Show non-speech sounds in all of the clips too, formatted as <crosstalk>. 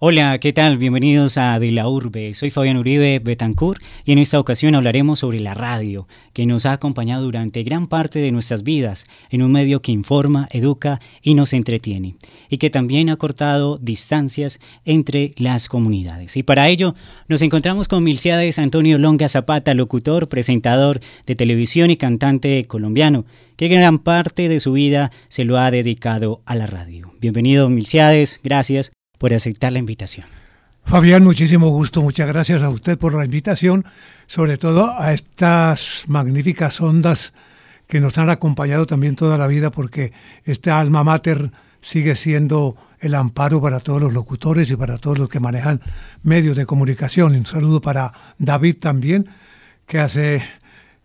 Hola, ¿qué tal? Bienvenidos a De la Urbe. Soy Fabián Uribe Betancourt y en esta ocasión hablaremos sobre la radio, que nos ha acompañado durante gran parte de nuestras vidas en un medio que informa, educa y nos entretiene, y que también ha cortado distancias entre las comunidades. Y para ello nos encontramos con Milciades Antonio Longa Zapata, locutor, presentador de televisión y cantante colombiano, que gran parte de su vida se lo ha dedicado a la radio. Bienvenido, Milciades, gracias por aceptar la invitación. Fabián, muchísimo gusto, muchas gracias a usted por la invitación, sobre todo a estas magníficas ondas que nos han acompañado también toda la vida, porque este alma mater sigue siendo el amparo para todos los locutores y para todos los que manejan medios de comunicación. Un saludo para David también, que hace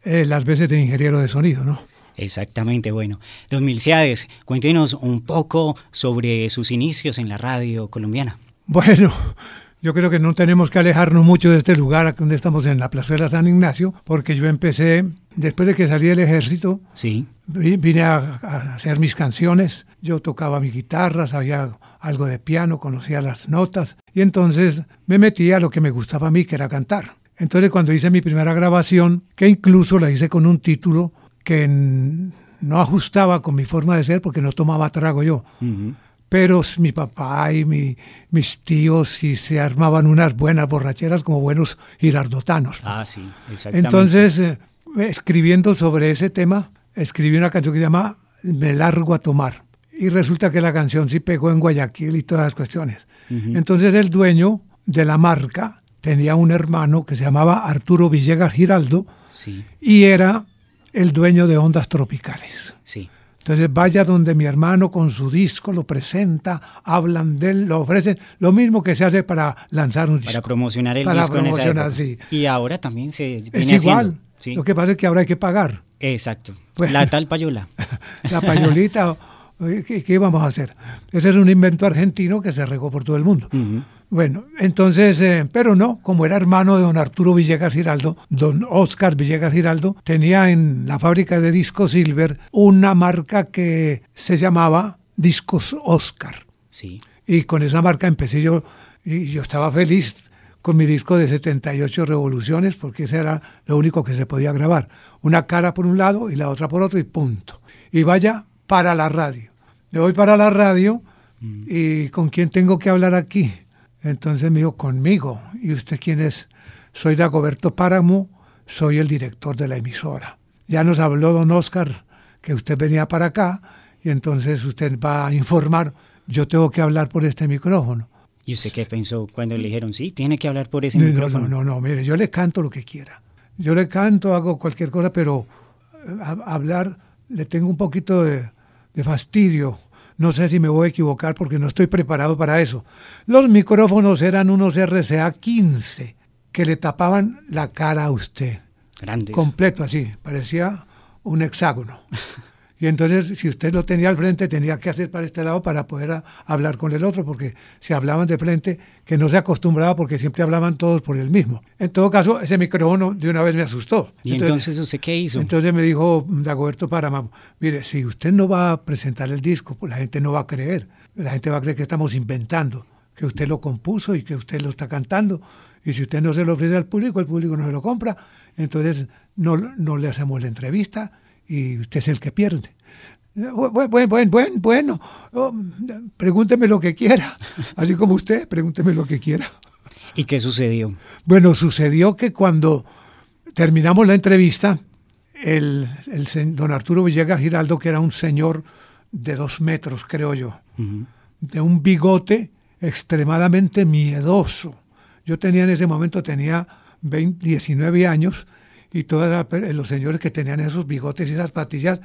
eh, las veces de ingeniero de sonido, ¿no? Exactamente, bueno. Don Milciades, cuéntenos un poco sobre sus inicios en la radio colombiana. Bueno, yo creo que no tenemos que alejarnos mucho de este lugar donde estamos en la plazuela San Ignacio, porque yo empecé, después de que salí del ejército, sí. vine a, hacer mis canciones, yo tocaba mi guitarra, sabía algo de piano, conocía las notas, y entonces me metí a lo que me gustaba a mí, que era cantar. Entonces cuando hice mi primera grabación, que incluso la hice con un título que no ajustaba con mi forma de ser porque no tomaba trago yo. Pero mi papá y mi, mis tíos sí se armaban unas buenas borracheras como buenos girardotanos. Ah, sí, exactamente. Entonces, eh, escribiendo sobre ese tema, escribí una canción que se llama Me largo a tomar. Y resulta que la canción sí pegó en Guayaquil y todas las cuestiones. Entonces el dueño de la marca tenía un hermano que se llamaba Arturo Villegas Giraldo sí. y era el dueño de Ondas Tropicales. Sí. Entonces vaya donde mi hermano con su disco lo presenta, hablan de él, lo ofrecen, lo mismo que se hace para lanzar un disco. Para promocionar el para disco promocionar, en esa sí. Y ahora también se viene Es igual. Sí. Lo que pasa es que ahora hay que pagar. Exacto. Bueno, la tal payola. <laughs> La payolita, ¿qué, ¿qué, vamos a hacer? Ese es un invento argentino que se regó por todo el mundo. Uh -huh. Bueno, entonces, eh, pero no, como era hermano de don Arturo Villegas Giraldo, don Oscar Villegas Giraldo tenía en la fábrica de discos Silver una marca que se llamaba Discos Oscar. Sí. Y con esa marca empecé yo, y yo estaba feliz con mi disco de 78 revoluciones, porque ese era lo único que se podía grabar. Una cara por un lado y la otra por otro y punto. Y vaya para la radio. Le voy para la radio mm. y ¿con quién tengo que hablar aquí? Entonces me dijo, conmigo. ¿Y usted quién es? Soy Dagoberto Páramo, soy el director de la emisora. Ya nos habló don Oscar que usted venía para acá y entonces usted va a informar. Yo tengo que hablar por este micrófono. ¿Y usted qué pensó cuando le dijeron, sí, tiene que hablar por ese no, micrófono? No, no, no, mire, yo le canto lo que quiera. Yo le canto, hago cualquier cosa, pero a, a hablar le tengo un poquito de, de fastidio no sé si me voy a equivocar porque no estoy preparado para eso. Los micrófonos eran unos RCA 15 que le tapaban la cara a usted. Grandes. Completo así, parecía un hexágono. <laughs> Y entonces, si usted lo tenía al frente, tenía que hacer para este lado para poder a, hablar con el otro, porque si hablaban de frente, que no se acostumbraba porque siempre hablaban todos por el mismo. En todo caso, ese micrófono de una vez me asustó. ¿Y entonces, entonces usted qué hizo? Entonces me dijo Dagoberto Parama, mire, si usted no va a presentar el disco, pues la gente no va a creer. La gente va a creer que estamos inventando, que usted lo compuso y que usted lo está cantando. Y si usted no se lo ofrece al público, el público no se lo compra. Entonces no, no le hacemos la entrevista y usted es el que pierde. Bueno, bueno, bueno, bueno. Oh, pregúnteme lo que quiera. Así como usted, pregúnteme lo que quiera. ¿Y qué sucedió? Bueno, sucedió que cuando terminamos la entrevista, el, el don Arturo Villegas Giraldo, que era un señor de dos metros, creo yo, uh -huh. de un bigote extremadamente miedoso. Yo tenía en ese momento, tenía 20, 19 años, y todos los señores que tenían esos bigotes y esas patillas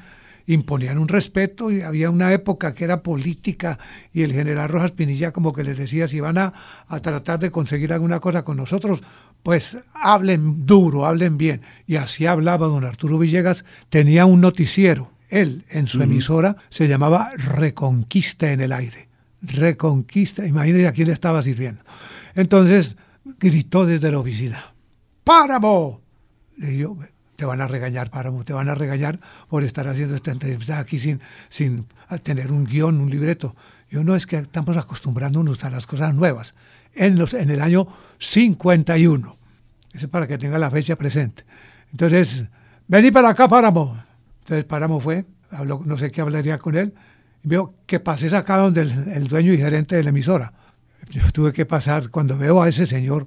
imponían un respeto y había una época que era política y el general Rojas Pinilla como que les decía si van a, a, tratar de conseguir alguna cosa con nosotros, pues hablen duro, hablen bien. Y así hablaba don Arturo Villegas, tenía un noticiero, él en su uh -huh. emisora se llamaba Reconquista en el aire. Reconquista, imagínense a quién le estaba sirviendo. Entonces gritó desde la oficina, ¡Páramo! Le digo, te van a regañar, Páramo, te van a regañar por estar haciendo esta entrevista aquí sin, sin tener un guion, un libreto. Yo no es que estamos acostumbrándonos a las cosas nuevas. En, los, en el año 51. Eso es para que tenga la fecha presente. Entonces, vení para acá, Páramo. Entonces Páramo fue, habló, no sé qué hablaría con él, y veo que pases acá donde el, dueño y gerente de la emisora. Yo tuve que pasar, cuando veo a ese señor,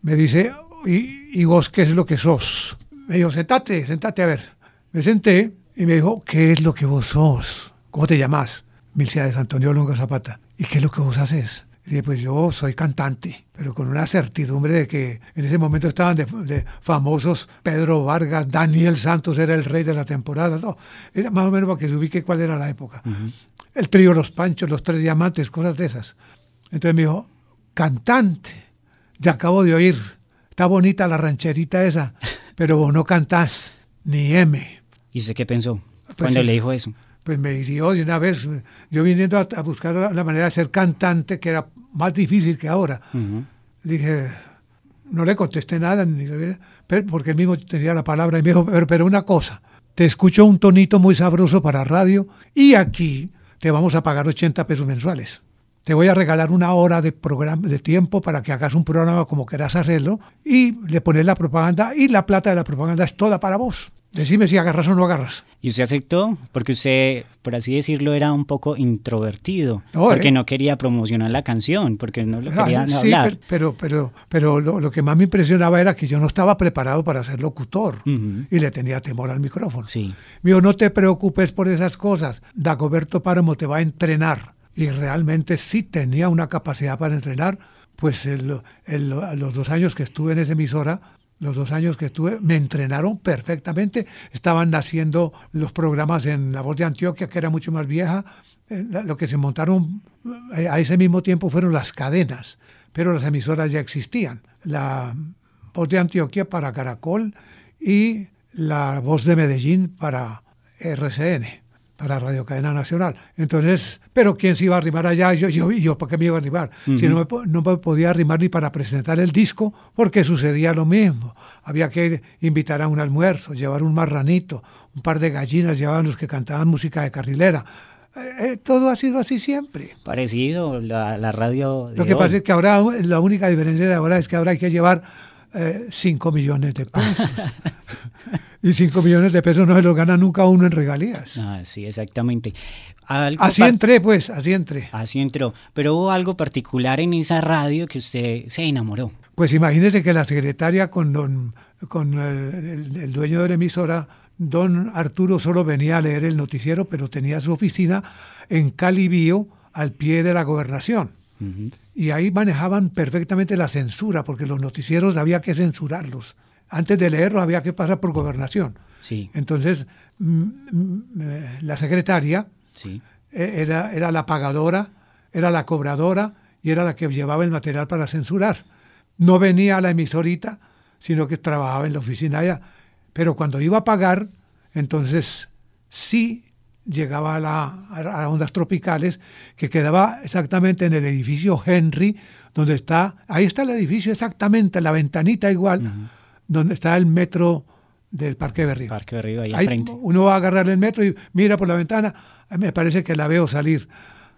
me dice, ¿y, y vos qué es lo que sos? Me dijo, sentate, sentate a ver. Me senté y me dijo, ¿qué es lo que vos sos? ¿Cómo te llamas? de Antonio Longa Zapata. ¿Y qué es lo que vos haces? Y dije, pues yo soy cantante, pero con una certidumbre de que en ese momento estaban de, famosos Pedro Vargas, Daniel Santos era el rey de la temporada. No, era más o menos para que se ubique cuál era la época. El trío Los Panchos, Los Tres Diamantes, cosas de esas. Entonces me dijo, cantante, ya acabo de oír, está bonita la rancherita esa, pero vos no cantás ni M. ¿Y usted qué pensó pues cuando le dijo eso? Pues me hirió de una vez, yo viniendo a, buscar la, manera de ser cantante, que era más difícil que ahora. Dije, no le contesté nada, ni, porque él mismo tenía la palabra y me dijo, pero, una cosa, te escucho un tonito muy sabroso para radio y aquí te vamos a pagar 80 pesos mensuales. Te voy a regalar una hora de, programa, de tiempo para que hagas un programa como quieras hacerlo y le pones la propaganda y la plata de la propaganda es toda para vos. Decime si agarras o no agarras. ¿Y usted aceptó? Porque usted, por así decirlo, era un poco introvertido. porque eh. no quería promocionar la canción, porque no lo quería hablar. Sí, pero, pero, pero lo, que más me impresionaba era que yo no estaba preparado para ser locutor y le tenía temor al micrófono. Sí. Me dijo, no te preocupes por esas cosas. Dagoberto Páramo te va a entrenar. Y realmente sí tenía una capacidad para entrenar. Pues los dos años que estuve en esa emisora, los dos años que estuve, me entrenaron perfectamente. Estaban naciendo los programas en La Voz de Antioquia, que era mucho más vieja. Eh, lo que se montaron eh, a ese mismo tiempo fueron las cadenas, pero las emisoras ya existían. La Voz de Antioquia para Caracol y la Voz de Medellín para RCN para Radio Cadena Nacional. Entonces, pero ¿quién se iba a arrimar allá? Yo, yo, yo ¿para qué me iba a arrimar? Si no me, no me podía arrimar ni para presentar el disco, porque sucedía lo mismo. Había que invitar a un almuerzo, llevar un marranito, un par de gallinas, llevaban los que cantaban música de carrilera. Eh, eh, todo ha sido así siempre. Parecido, la, radio. Lo que pasa es que ahora, la única diferencia de ahora es que ahora hay que llevar 5 eh, millones de pesos. <laughs> y 5 millones de pesos no se los gana nunca uno en regalías. Ah, sí, exactamente. así entré, pues, así entré. Así entró. Pero hubo algo particular en esa radio que usted se enamoró. Pues imagínese que la secretaria con, don, con el, dueño de la emisora, don Arturo, solo venía a leer el noticiero, pero tenía su oficina en Calibío, al pie de la gobernación. Y ahí manejaban perfectamente la censura, porque los noticieros había que censurarlos antes de leerlo había que pasar por gobernación. Sí. Entonces, eh, la secretaria sí. Eh, era, era la pagadora, era la cobradora y era la que llevaba el material para censurar. No venía a la emisorita, sino que trabajaba en la oficina allá. Pero cuando iba a pagar, entonces sí llegaba a, la, a ondas tropicales, que quedaba exactamente en el edificio Henry, donde está, ahí está el edificio exactamente, la ventanita igual donde está el metro del Parque Berrío. Parque Berrío, ahí, ahí Uno va a agarrar el metro y mira por la ventana, me parece que la veo salir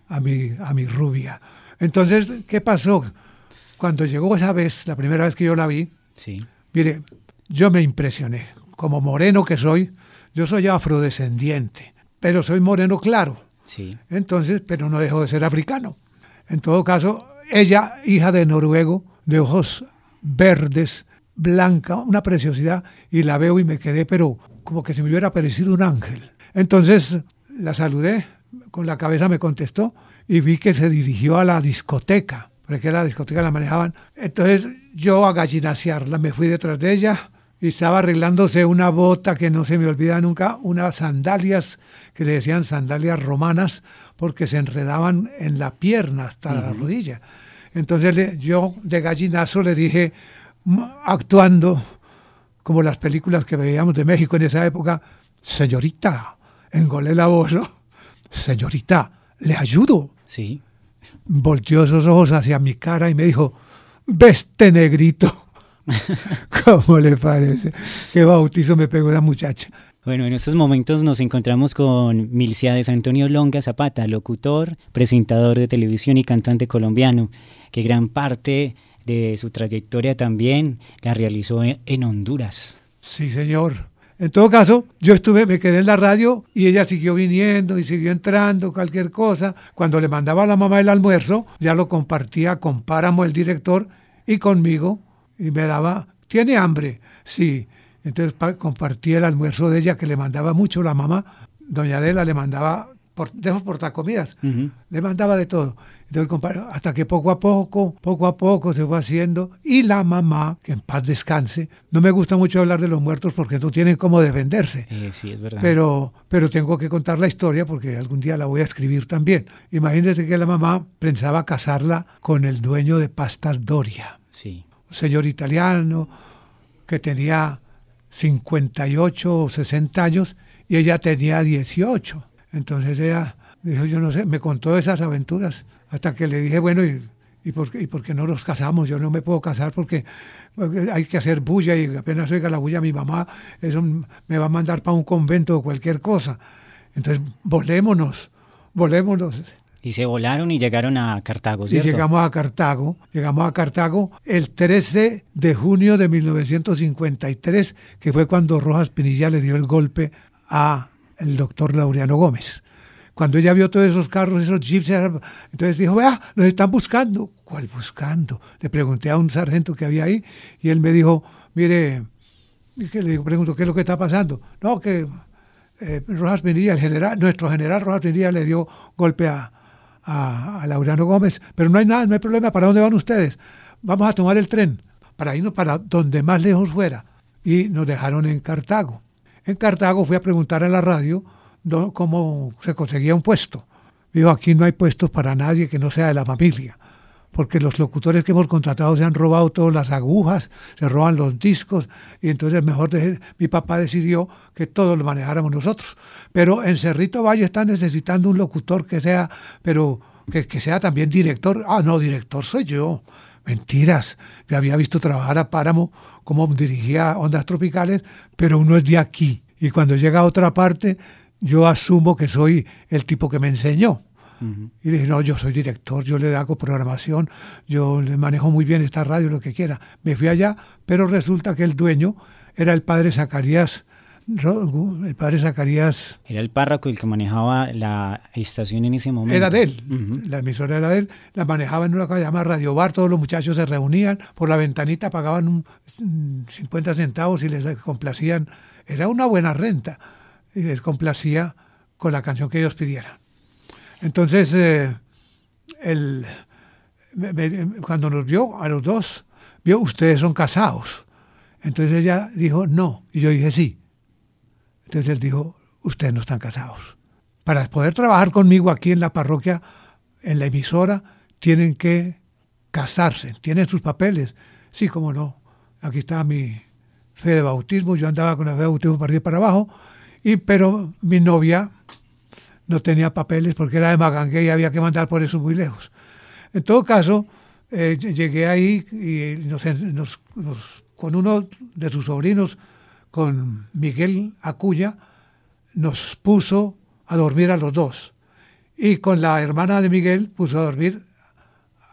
a mi, a mi rubia. Entonces, ¿qué pasó? Cuando llegó esa vez, la primera vez que yo la vi, sí. mire, yo me impresioné. Como moreno que soy, yo soy afrodescendiente, pero soy moreno claro. Sí. Entonces, pero no dejo de ser africano. En todo caso, ella, hija de noruego, de ojos verdes, blanca, una preciosidad, y la veo y me quedé, pero como que se me hubiera parecido un ángel. Entonces la saludé, con la cabeza me contestó y vi que se dirigió a la discoteca, porque la discoteca la manejaban. Entonces yo a gallinaciarla me fui detrás de ella y estaba arreglándose una bota que no se me olvida nunca, unas sandalias que le decían sandalias romanas porque se enredaban en la pierna hasta la rodilla. Entonces yo de gallinazo le dije, actuando como las películas que veíamos de México en esa época, señorita, engolé la voz, Señorita, ¿le ayudo? Sí. Volteó esos ojos hacia mi cara y me dijo, veste negrito. <laughs> ¿Cómo le parece? Qué bautizo me pegó la muchacha. Bueno, en estos momentos nos encontramos con Milciades Antonio Longa Zapata, locutor, presentador de televisión y cantante colombiano, que gran parte de su trayectoria también la realizó en Honduras. Sí, señor. En todo caso, yo estuve, me quedé en la radio y ella siguió viniendo y siguió entrando, cualquier cosa. Cuando le mandaba a la mamá el almuerzo, ya lo compartía con Páramo, el director, y conmigo, y me daba, ¿tiene hambre? Sí. Entonces compartía el almuerzo de ella que le mandaba mucho la mamá. Doña Adela le mandaba por, de esos portacomidas, le mandaba de todo. Entonces, hasta que poco a poco, poco a poco se fue haciendo. Y la mamá, que en paz descanse, no me gusta mucho hablar de los muertos porque no tienen cómo defenderse. Eh, sí, es verdad. Pero, pero tengo que contar la historia porque algún día la voy a escribir también. Imagínense que la mamá pensaba casarla con el dueño de Pastas Doria. Sí. Un señor italiano que tenía 58 o 60 años y ella tenía 18. Entonces ella dijo, yo no sé, me contó esas aventuras hasta que le dije, bueno, ¿y, y, por, qué, ¿y por qué no nos casamos? Yo no me puedo casar porque hay que hacer bulla y apenas oiga la bulla mi mamá, eso me va a mandar para un convento o cualquier cosa. Entonces, volémonos, volémonos. Y se volaron y llegaron a Cartago, ¿cierto? Y llegamos a Cartago, llegamos a Cartago el 13 de junio de 1953, que fue cuando Rojas Pinilla le dio el golpe a el doctor Laureano Gómez. Cuando ella vio todos esos carros, esos jeeps, entonces dijo, vea, nos están buscando. ¿Cuál buscando? Le pregunté a un sargento que había ahí y él me dijo, mire, que le pregunto, ¿qué es lo que está pasando? No, que eh, Rojas Pinilla, el general, nuestro general Rojas Pinilla le dio golpe a, a, a Laureano Gómez, pero no hay nada, no hay problema, ¿para dónde van ustedes? Vamos a tomar el tren, para irnos para donde más lejos fuera. Y nos dejaron en Cartago. En Cartago fui a preguntar a la radio cómo se conseguía un puesto. Digo, aquí no hay puestos para nadie que no sea de la familia, porque los locutores que hemos contratado se han robado todas las agujas, se roban los discos, y entonces mejor de, mi papá decidió que todo lo manejáramos nosotros. Pero en Cerrito Valle está necesitando un locutor que sea, pero que sea también director. Ah, no, director soy yo. Mentiras. Me había visto trabajar a Páramo como dirigía Ondas Tropicales, pero uno es de aquí. Y cuando llega a otra parte, yo asumo que soy el tipo que me enseñó. Y le dije, no, yo soy director, yo le hago programación, yo le manejo muy bien esta radio, lo que quiera. Me fui allá, pero resulta que el dueño era el padre Zacarías. El padre Zacarías. Era el párroco el que manejaba la estación en ese momento. Era de él, la emisora era de él. La manejaba en una cosa llamada Radio Bar, todos los muchachos se reunían, por la ventanita pagaban un, 50 centavos y les complacían. Era una buena renta y les complacía con la canción que ellos pidieran. Entonces, eh, el, cuando nos vio a los dos, vio, ustedes son casados. Entonces ella dijo, no. Y yo dije, sí. Entonces él dijo, ustedes no están casados. Para poder trabajar conmigo aquí en la parroquia, en la emisora, tienen que casarse, tienen sus papeles. Sí, como no. Aquí está mi fe de bautismo, yo andaba con la fe de bautismo para arriba y para abajo, y, pero mi novia no tenía papeles porque era de Magangue y había que mandar por eso muy lejos. En todo caso, eh, llegué ahí y nos, con uno de sus sobrinos, con Miguel Acuya, nos puso a dormir a los dos. Y con la hermana de Miguel puso a dormir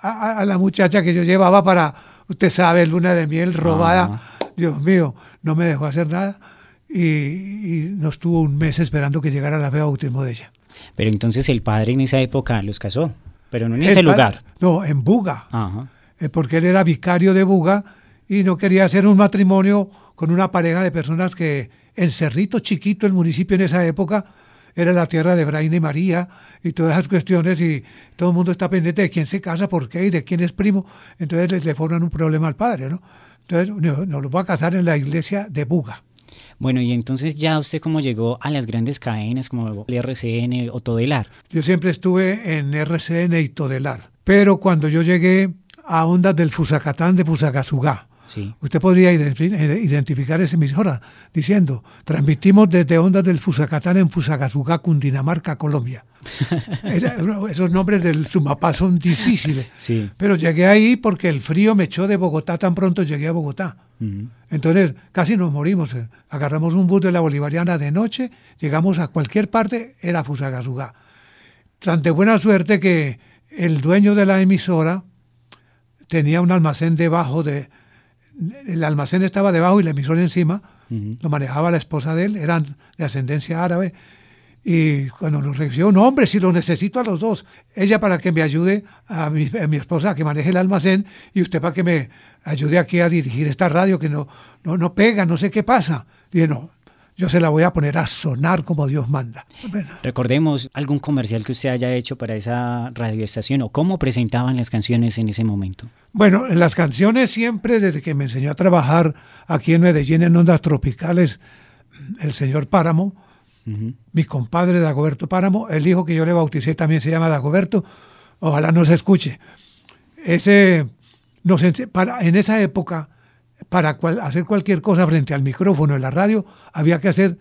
a, la muchacha que yo llevaba para, usted sabe, luna de miel robada. Dios mío, no me dejó hacer nada y, nos tuvo un mes esperando que llegara la fe bautismo de ella. Pero entonces el padre en esa época los casó, pero no en ese lugar. No, en Buga, eh, porque él era vicario de Buga y no quería hacer un matrimonio con una pareja de personas que en Cerrito Chiquito, el municipio en esa época, era la tierra de Braina y María y todas esas cuestiones y todo el mundo está pendiente de quién se casa, por qué y de quién es primo. Entonces le, le forman un problema al padre, ¿no? Entonces nos lo va a casar en la iglesia de Buga. Bueno, y entonces ya usted cómo llegó a las grandes cadenas como el RCN o Todelar. Yo siempre estuve en RCN y Todelar, pero cuando yo llegué a ondas del Fusacatán de Fusagasugá, sí. usted podría identificar esa emisora diciendo, transmitimos desde ondas del Fusacatán en Fusagasugá, Cundinamarca, Colombia. <laughs> esos nombres del Sumapá son difíciles, sí. pero llegué ahí porque el frío me echó de Bogotá tan pronto llegué a Bogotá. Entonces casi nos morimos. Agarramos un bus de la Bolivariana de noche, llegamos a cualquier parte, era Fusagasugá. Tan de buena suerte que el dueño de la emisora tenía un almacén debajo de... El almacén estaba debajo y la emisora encima, lo manejaba la esposa de él, eran de ascendencia árabe, y cuando nos recibió, no, hombre, si lo necesito a los dos. Ella para que me ayude a mi, esposa a que maneje el almacén y usted para que me ayude aquí a dirigir esta radio que no, no, no pega, no sé qué pasa. Dije, no, yo se la voy a poner a sonar como Dios manda. Recordemos algún comercial que usted haya hecho para esa radioestación o cómo presentaban las canciones en ese momento. Bueno, las canciones siempre, desde que me enseñó a trabajar aquí en Medellín en ondas tropicales, el señor Páramo, mi compadre Dagoberto Páramo, el hijo que yo le bauticé también se llama Dagoberto, ojalá no se escuche. Ese, nos, para, en esa época, para hacer cualquier cosa frente al micrófono en la radio, había que hacer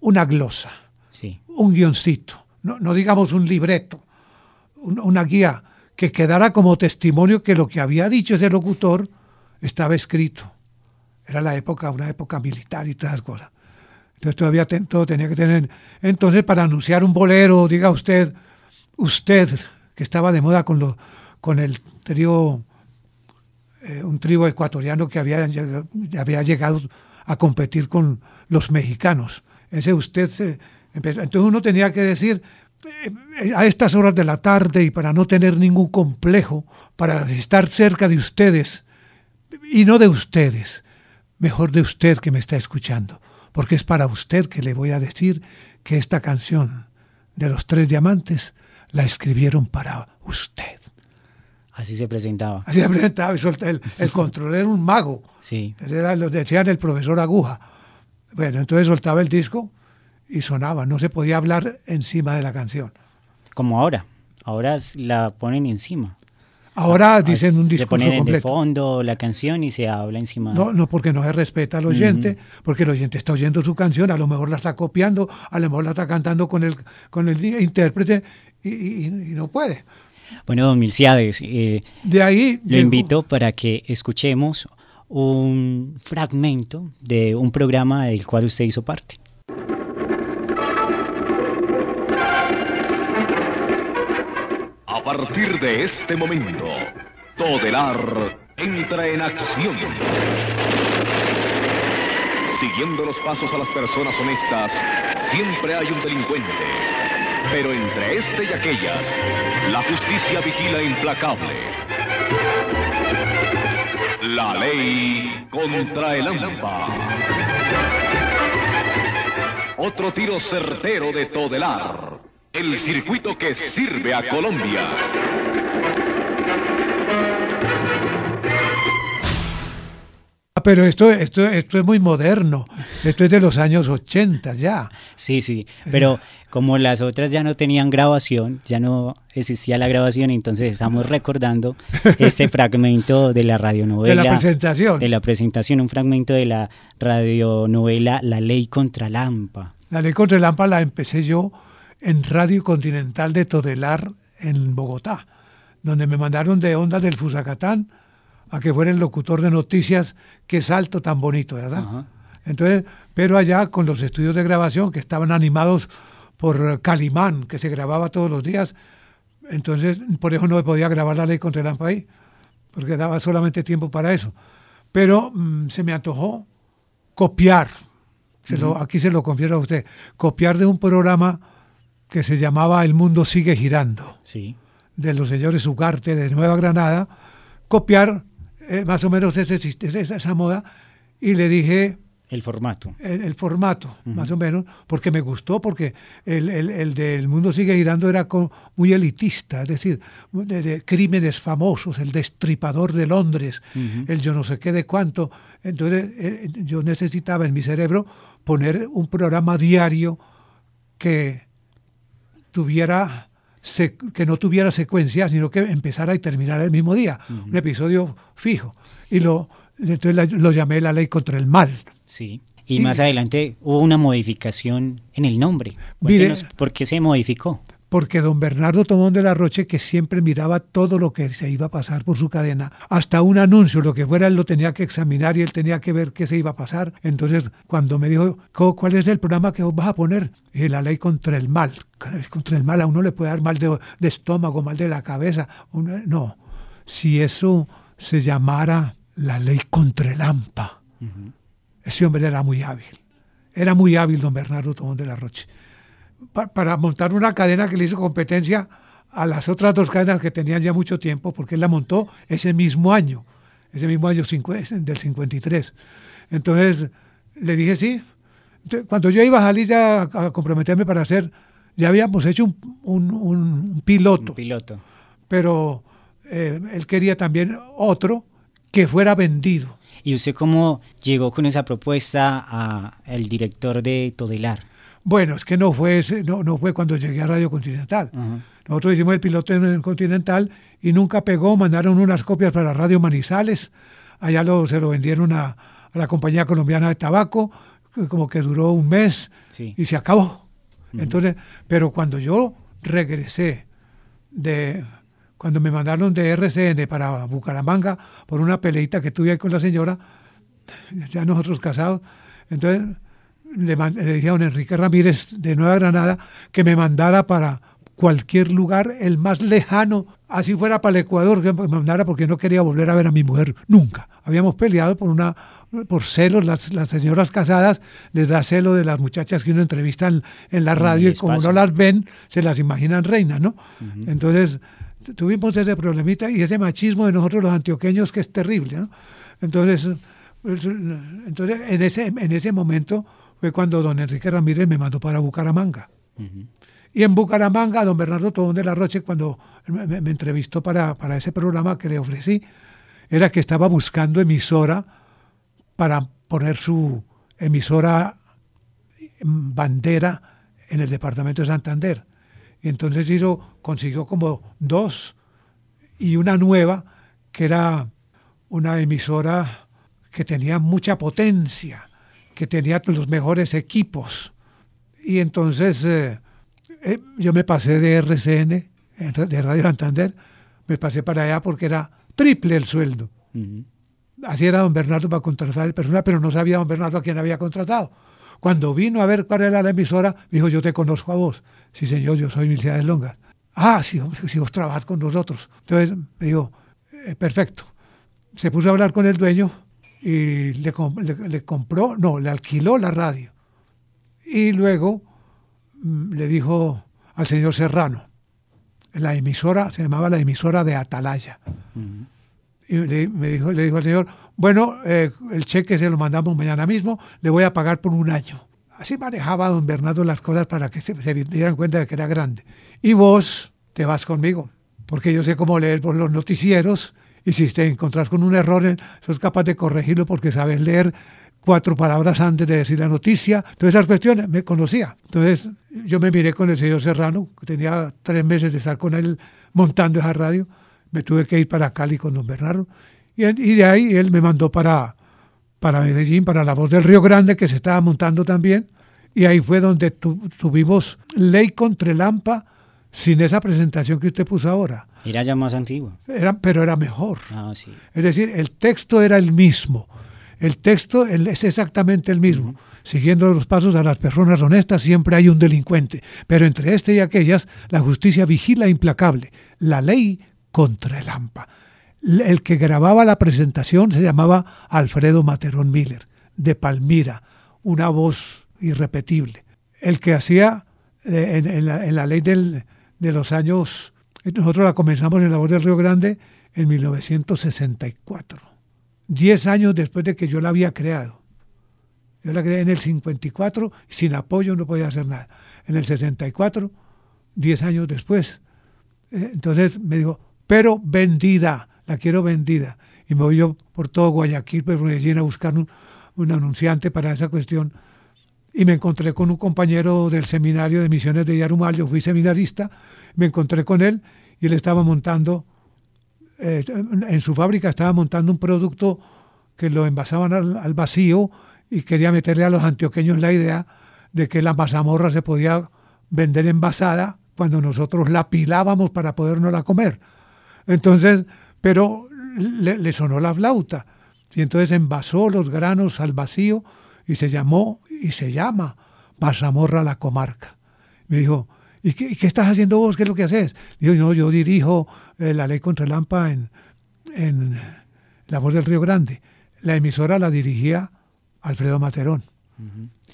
una glosa, un guioncito, no, no, digamos un libreto, una guía que quedara como testimonio que lo que había dicho ese locutor estaba escrito. Era la época, una época militar y todas las cosas. Entonces todavía todo tenía que tener. Entonces, para anunciar un bolero, diga usted, usted, que estaba de moda con, lo, con el trío, eh, un trío ecuatoriano que había, había llegado a competir con los mexicanos. Ese usted se Entonces uno tenía que decir, eh, a estas horas de la tarde y para no tener ningún complejo, para estar cerca de ustedes, y no de ustedes, mejor de usted que me está escuchando porque es para usted que le voy a decir que esta canción de los tres diamantes la escribieron para usted. Así se presentaba. Así se presentaba. El, el control era un mago. Sí. Era, lo decían el profesor Aguja. Bueno, entonces soltaba el disco y sonaba. No se podía hablar encima de la canción. Como ahora. Ahora la ponen encima. Ahora dicen un discurso se ponen completo. de fondo la canción y se habla encima. No, no, porque no se respeta al oyente, porque el oyente está oyendo su canción, a lo mejor la está copiando, a lo mejor la está cantando con el, con el intérprete y, no puede. Bueno, don Milciades, eh, de ahí le invito para que escuchemos un fragmento de un programa del cual usted hizo parte. A partir de este momento, Todelar entra en acción. Siguiendo los pasos a las personas honestas, siempre hay un delincuente. Pero entre este y aquellas, la justicia vigila implacable. La ley contra el AMPA. Otro tiro certero de Todelar el circuito que sirve a Colombia. Pero esto, esto, esto es muy moderno, esto es de los años 80 ya. Sí, sí, pero como las otras ya no tenían grabación, ya no existía la grabación, entonces estamos recordando este <laughs> fragmento de la radionovela. De la presentación. De la presentación, un fragmento de la radionovela La Ley contra Lampa. La Ley contra Lampa la empecé yo en Radio Continental de Todelar en Bogotá, donde me mandaron de Ondas del Fusacatán a que fuera el locutor de noticias, qué salto tan bonito, ¿verdad? Entonces, pero allá con los estudios de grabación que estaban animados por Calimán, que se grababa todos los días, entonces por eso no podía grabar la ley contra el ahí, porque daba solamente tiempo para eso. Pero mm, se me antojó copiar, aquí se lo confieso a usted, copiar de un programa que se llamaba El mundo sigue girando, sí. de los señores Ugarte de Nueva Granada, copiar eh, más o menos ese, esa, esa moda y le dije... El formato. El, formato, más o menos, porque me gustó, porque el, el, del mundo sigue girando era muy elitista, es decir, de, crímenes famosos, el destripador de Londres, el yo no sé qué de cuánto. Entonces eh, yo necesitaba en mi cerebro poner un programa diario que tuviera que no tuviera secuencia, sino que empezara y terminara el mismo día, un episodio fijo. Y lo, entonces lo llamé la ley contra el mal. Sí. Y, más adelante hubo una modificación en el nombre. ¿Por qué se modificó? Porque don Bernardo Tomón de la Roche, que siempre miraba todo lo que se iba a pasar por su cadena, hasta un anuncio, lo que fuera, él lo tenía que examinar y él tenía que ver qué se iba a pasar. Entonces, cuando me dijo, ¿cuál es el programa que vos vas a poner? Y la ley contra el mal. Contra el mal a uno le puede dar mal de, estómago, mal de la cabeza. no, si eso se llamara la ley contra el AMPA, ese hombre era muy hábil. Era muy hábil don Bernardo Tomón de la Roche para montar una cadena que le hizo competencia a las otras dos cadenas que tenían ya mucho tiempo, porque él la montó ese mismo año, ese mismo año del 53. Entonces le dije sí. Cuando yo iba a salir ya a comprometerme para hacer, ya habíamos hecho un, piloto. Un piloto. Pero eh, él quería también otro que fuera vendido. ¿Y usted cómo llegó con esa propuesta al director de Todelar? Bueno, es que no fue, no, no fue cuando llegué a Radio Continental. Nosotros hicimos el piloto en Continental y nunca pegó, mandaron unas copias para Radio Manizales, allá lo, se lo vendieron a, la compañía colombiana de tabaco, como que duró un mes y se acabó. Entonces, pero cuando yo regresé de cuando me mandaron de RCN para Bucaramanga por una peleita que tuve ahí con la señora, ya nosotros casados, entonces le, le dije a don Enrique Ramírez de Nueva Granada que me mandara para cualquier lugar, el más lejano, así fuera para el Ecuador, que me mandara porque no quería volver a ver a mi mujer nunca. Habíamos peleado por una por celos, las, las señoras casadas les da celo de las muchachas que uno entrevista en, la radio y como no las ven, se las imaginan reinas, ¿no? Entonces tuvimos ese problemita y ese machismo de nosotros los antioqueños que es terrible, ¿no? Entonces, pues, entonces en, ese, en ese momento fue cuando don Enrique Ramírez me mandó para Bucaramanga. Y en Bucaramanga, don Bernardo Tobón de la Roche, cuando me, entrevistó para, para, ese programa que le ofrecí, era que estaba buscando emisora para poner su emisora bandera en el departamento de Santander. Y entonces hizo, consiguió como dos y una nueva, que era una emisora que tenía mucha potencia que tenía los mejores equipos. Y entonces eh, eh, yo me pasé de RCN, de Radio Santander, me pasé para allá porque era triple el sueldo. Así era don Bernardo para contratar el personal, pero no sabía don Bernardo a quién había contratado. Cuando vino a ver cuál era la emisora, dijo, yo te conozco a vos. Sí, señor, yo soy de Longas. Ah, sí, si vos trabajas con nosotros. Entonces me dijo, eh, perfecto. Se puso a hablar con el dueño y le, compró, no, le alquiló la radio. Y luego mm, le dijo al señor Serrano, la emisora, se llamaba la emisora de Atalaya. Y le, me dijo, le dijo al señor, bueno, eh, el cheque se lo mandamos mañana mismo, le voy a pagar por un año. Así manejaba don Bernardo las cosas para que se, se dieran cuenta de que era grande. Y vos te vas conmigo, porque yo sé cómo leer por los noticieros y si te encontrás con un error, sos capaz de corregirlo porque sabes leer cuatro palabras antes de decir la noticia. Todas esas cuestiones me conocía. Entonces yo me miré con el señor Serrano, que tenía tres meses de estar con él montando esa radio. Me tuve que ir para Cali con don Bernardo. Y, de ahí él me mandó para, para Medellín, para la voz del Río Grande, que se estaba montando también. Y ahí fue donde tuvimos Ley contra el AMPA sin esa presentación que usted puso ahora. Era ya más antiguo. Era, pero era mejor. Ah, sí. Es decir, el texto era el mismo. El texto es exactamente el mismo. Siguiendo los pasos a las personas honestas siempre hay un delincuente. Pero entre este y aquellas, la justicia vigila implacable. La ley contra el AMPA. El que grababa la presentación se llamaba Alfredo Materón Miller, de Palmira, una voz irrepetible. El que hacía eh, en, la, ley de los años nosotros la comenzamos en la voz del Río Grande en 1964, diez años después de que yo la había creado. Yo la creé en el 54, sin apoyo no podía hacer nada. En el 64, diez años después. Eh, entonces me dijo, pero vendida, la quiero vendida. Y me voy yo por todo Guayaquil, por Medellín, a buscar un, un anunciante para esa cuestión. Y me encontré con un compañero del seminario de misiones de Yarumal, yo fui seminarista, me encontré con él y él estaba montando, eh, en su fábrica estaba montando un producto que lo envasaban al, vacío y quería meterle a los antioqueños la idea de que la mazamorra se podía vender envasada cuando nosotros la pilábamos para podernos comer. Entonces, pero le, sonó la flauta y entonces envasó los granos al vacío y se llamó y se llama Pasamorra la comarca. Me dijo, ¿y qué, estás haciendo vos? ¿Qué es lo que haces? Digo, no, yo dirijo eh, la ley contra el AMPA en, en La Voz del Río Grande. La emisora la dirigía Alfredo Materón.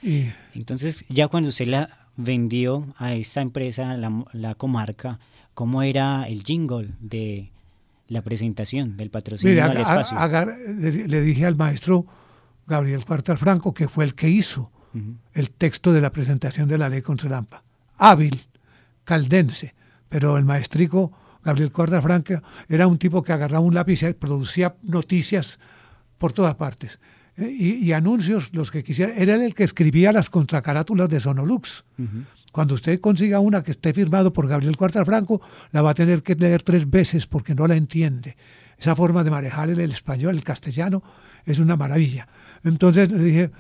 y, Entonces, ya cuando usted la vendió a esta empresa, la, comarca, ¿cómo era el jingle de la presentación del patrocinio al espacio? le, dije al maestro Gabriel Cuartal Franco, que fue el que hizo el texto de la presentación de la ley contra el AMPA. Hábil, caldense, pero el maestrico Gabriel Cuartal Franco era un tipo que agarraba un lápiz y producía noticias por todas partes. Eh, y, anuncios, los que quisiera. Era el que escribía las contracarátulas de Sonolux. Cuando usted consiga una que esté firmado por Gabriel Cuartal Franco, la va a tener que leer tres veces porque no la entiende. Esa forma de manejar el, español, el castellano, es una maravilla. Entonces le dije,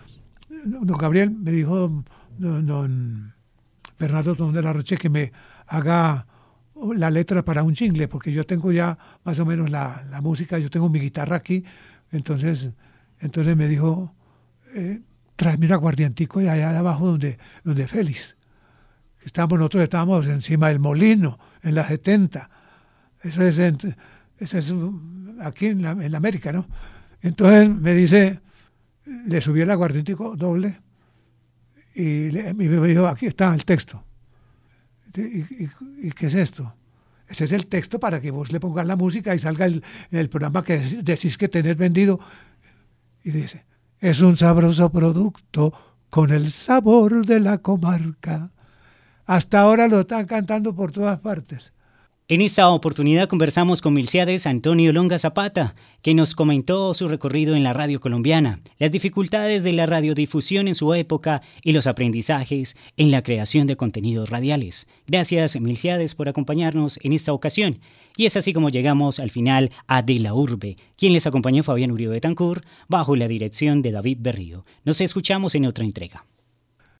don Gabriel, me dijo don, Bernardo Don de la Roche que me haga la letra para un jingle, porque yo tengo ya más o menos la, la música, yo tengo mi guitarra aquí, entonces, entonces me dijo, eh, tráeme un y allá abajo donde, donde Félix. Estábamos, nosotros estábamos encima del molino, en la 70. Eso es, eso es aquí en la, en América, ¿no? Entonces me dice, le subí el aguardientico doble y, me dijo, aquí está el texto. ¿Y, qué es esto? Ese es el texto para que vos le pongas la música y salga el, el programa que decís que tenés vendido. Y dice, es un sabroso producto con el sabor de la comarca. Hasta ahora lo están cantando por todas partes. En esta oportunidad conversamos con Milciades Antonio Longa Zapata, que nos comentó su recorrido en la radio colombiana, las dificultades de la radiodifusión en su época y los aprendizajes en la creación de contenidos radiales. Gracias, Milciades, por acompañarnos en esta ocasión. Y es así como llegamos al final a De la Urbe, quien les acompañó Fabián Uribe Betancourt, bajo la dirección de David Berrío. Nos escuchamos en otra entrega.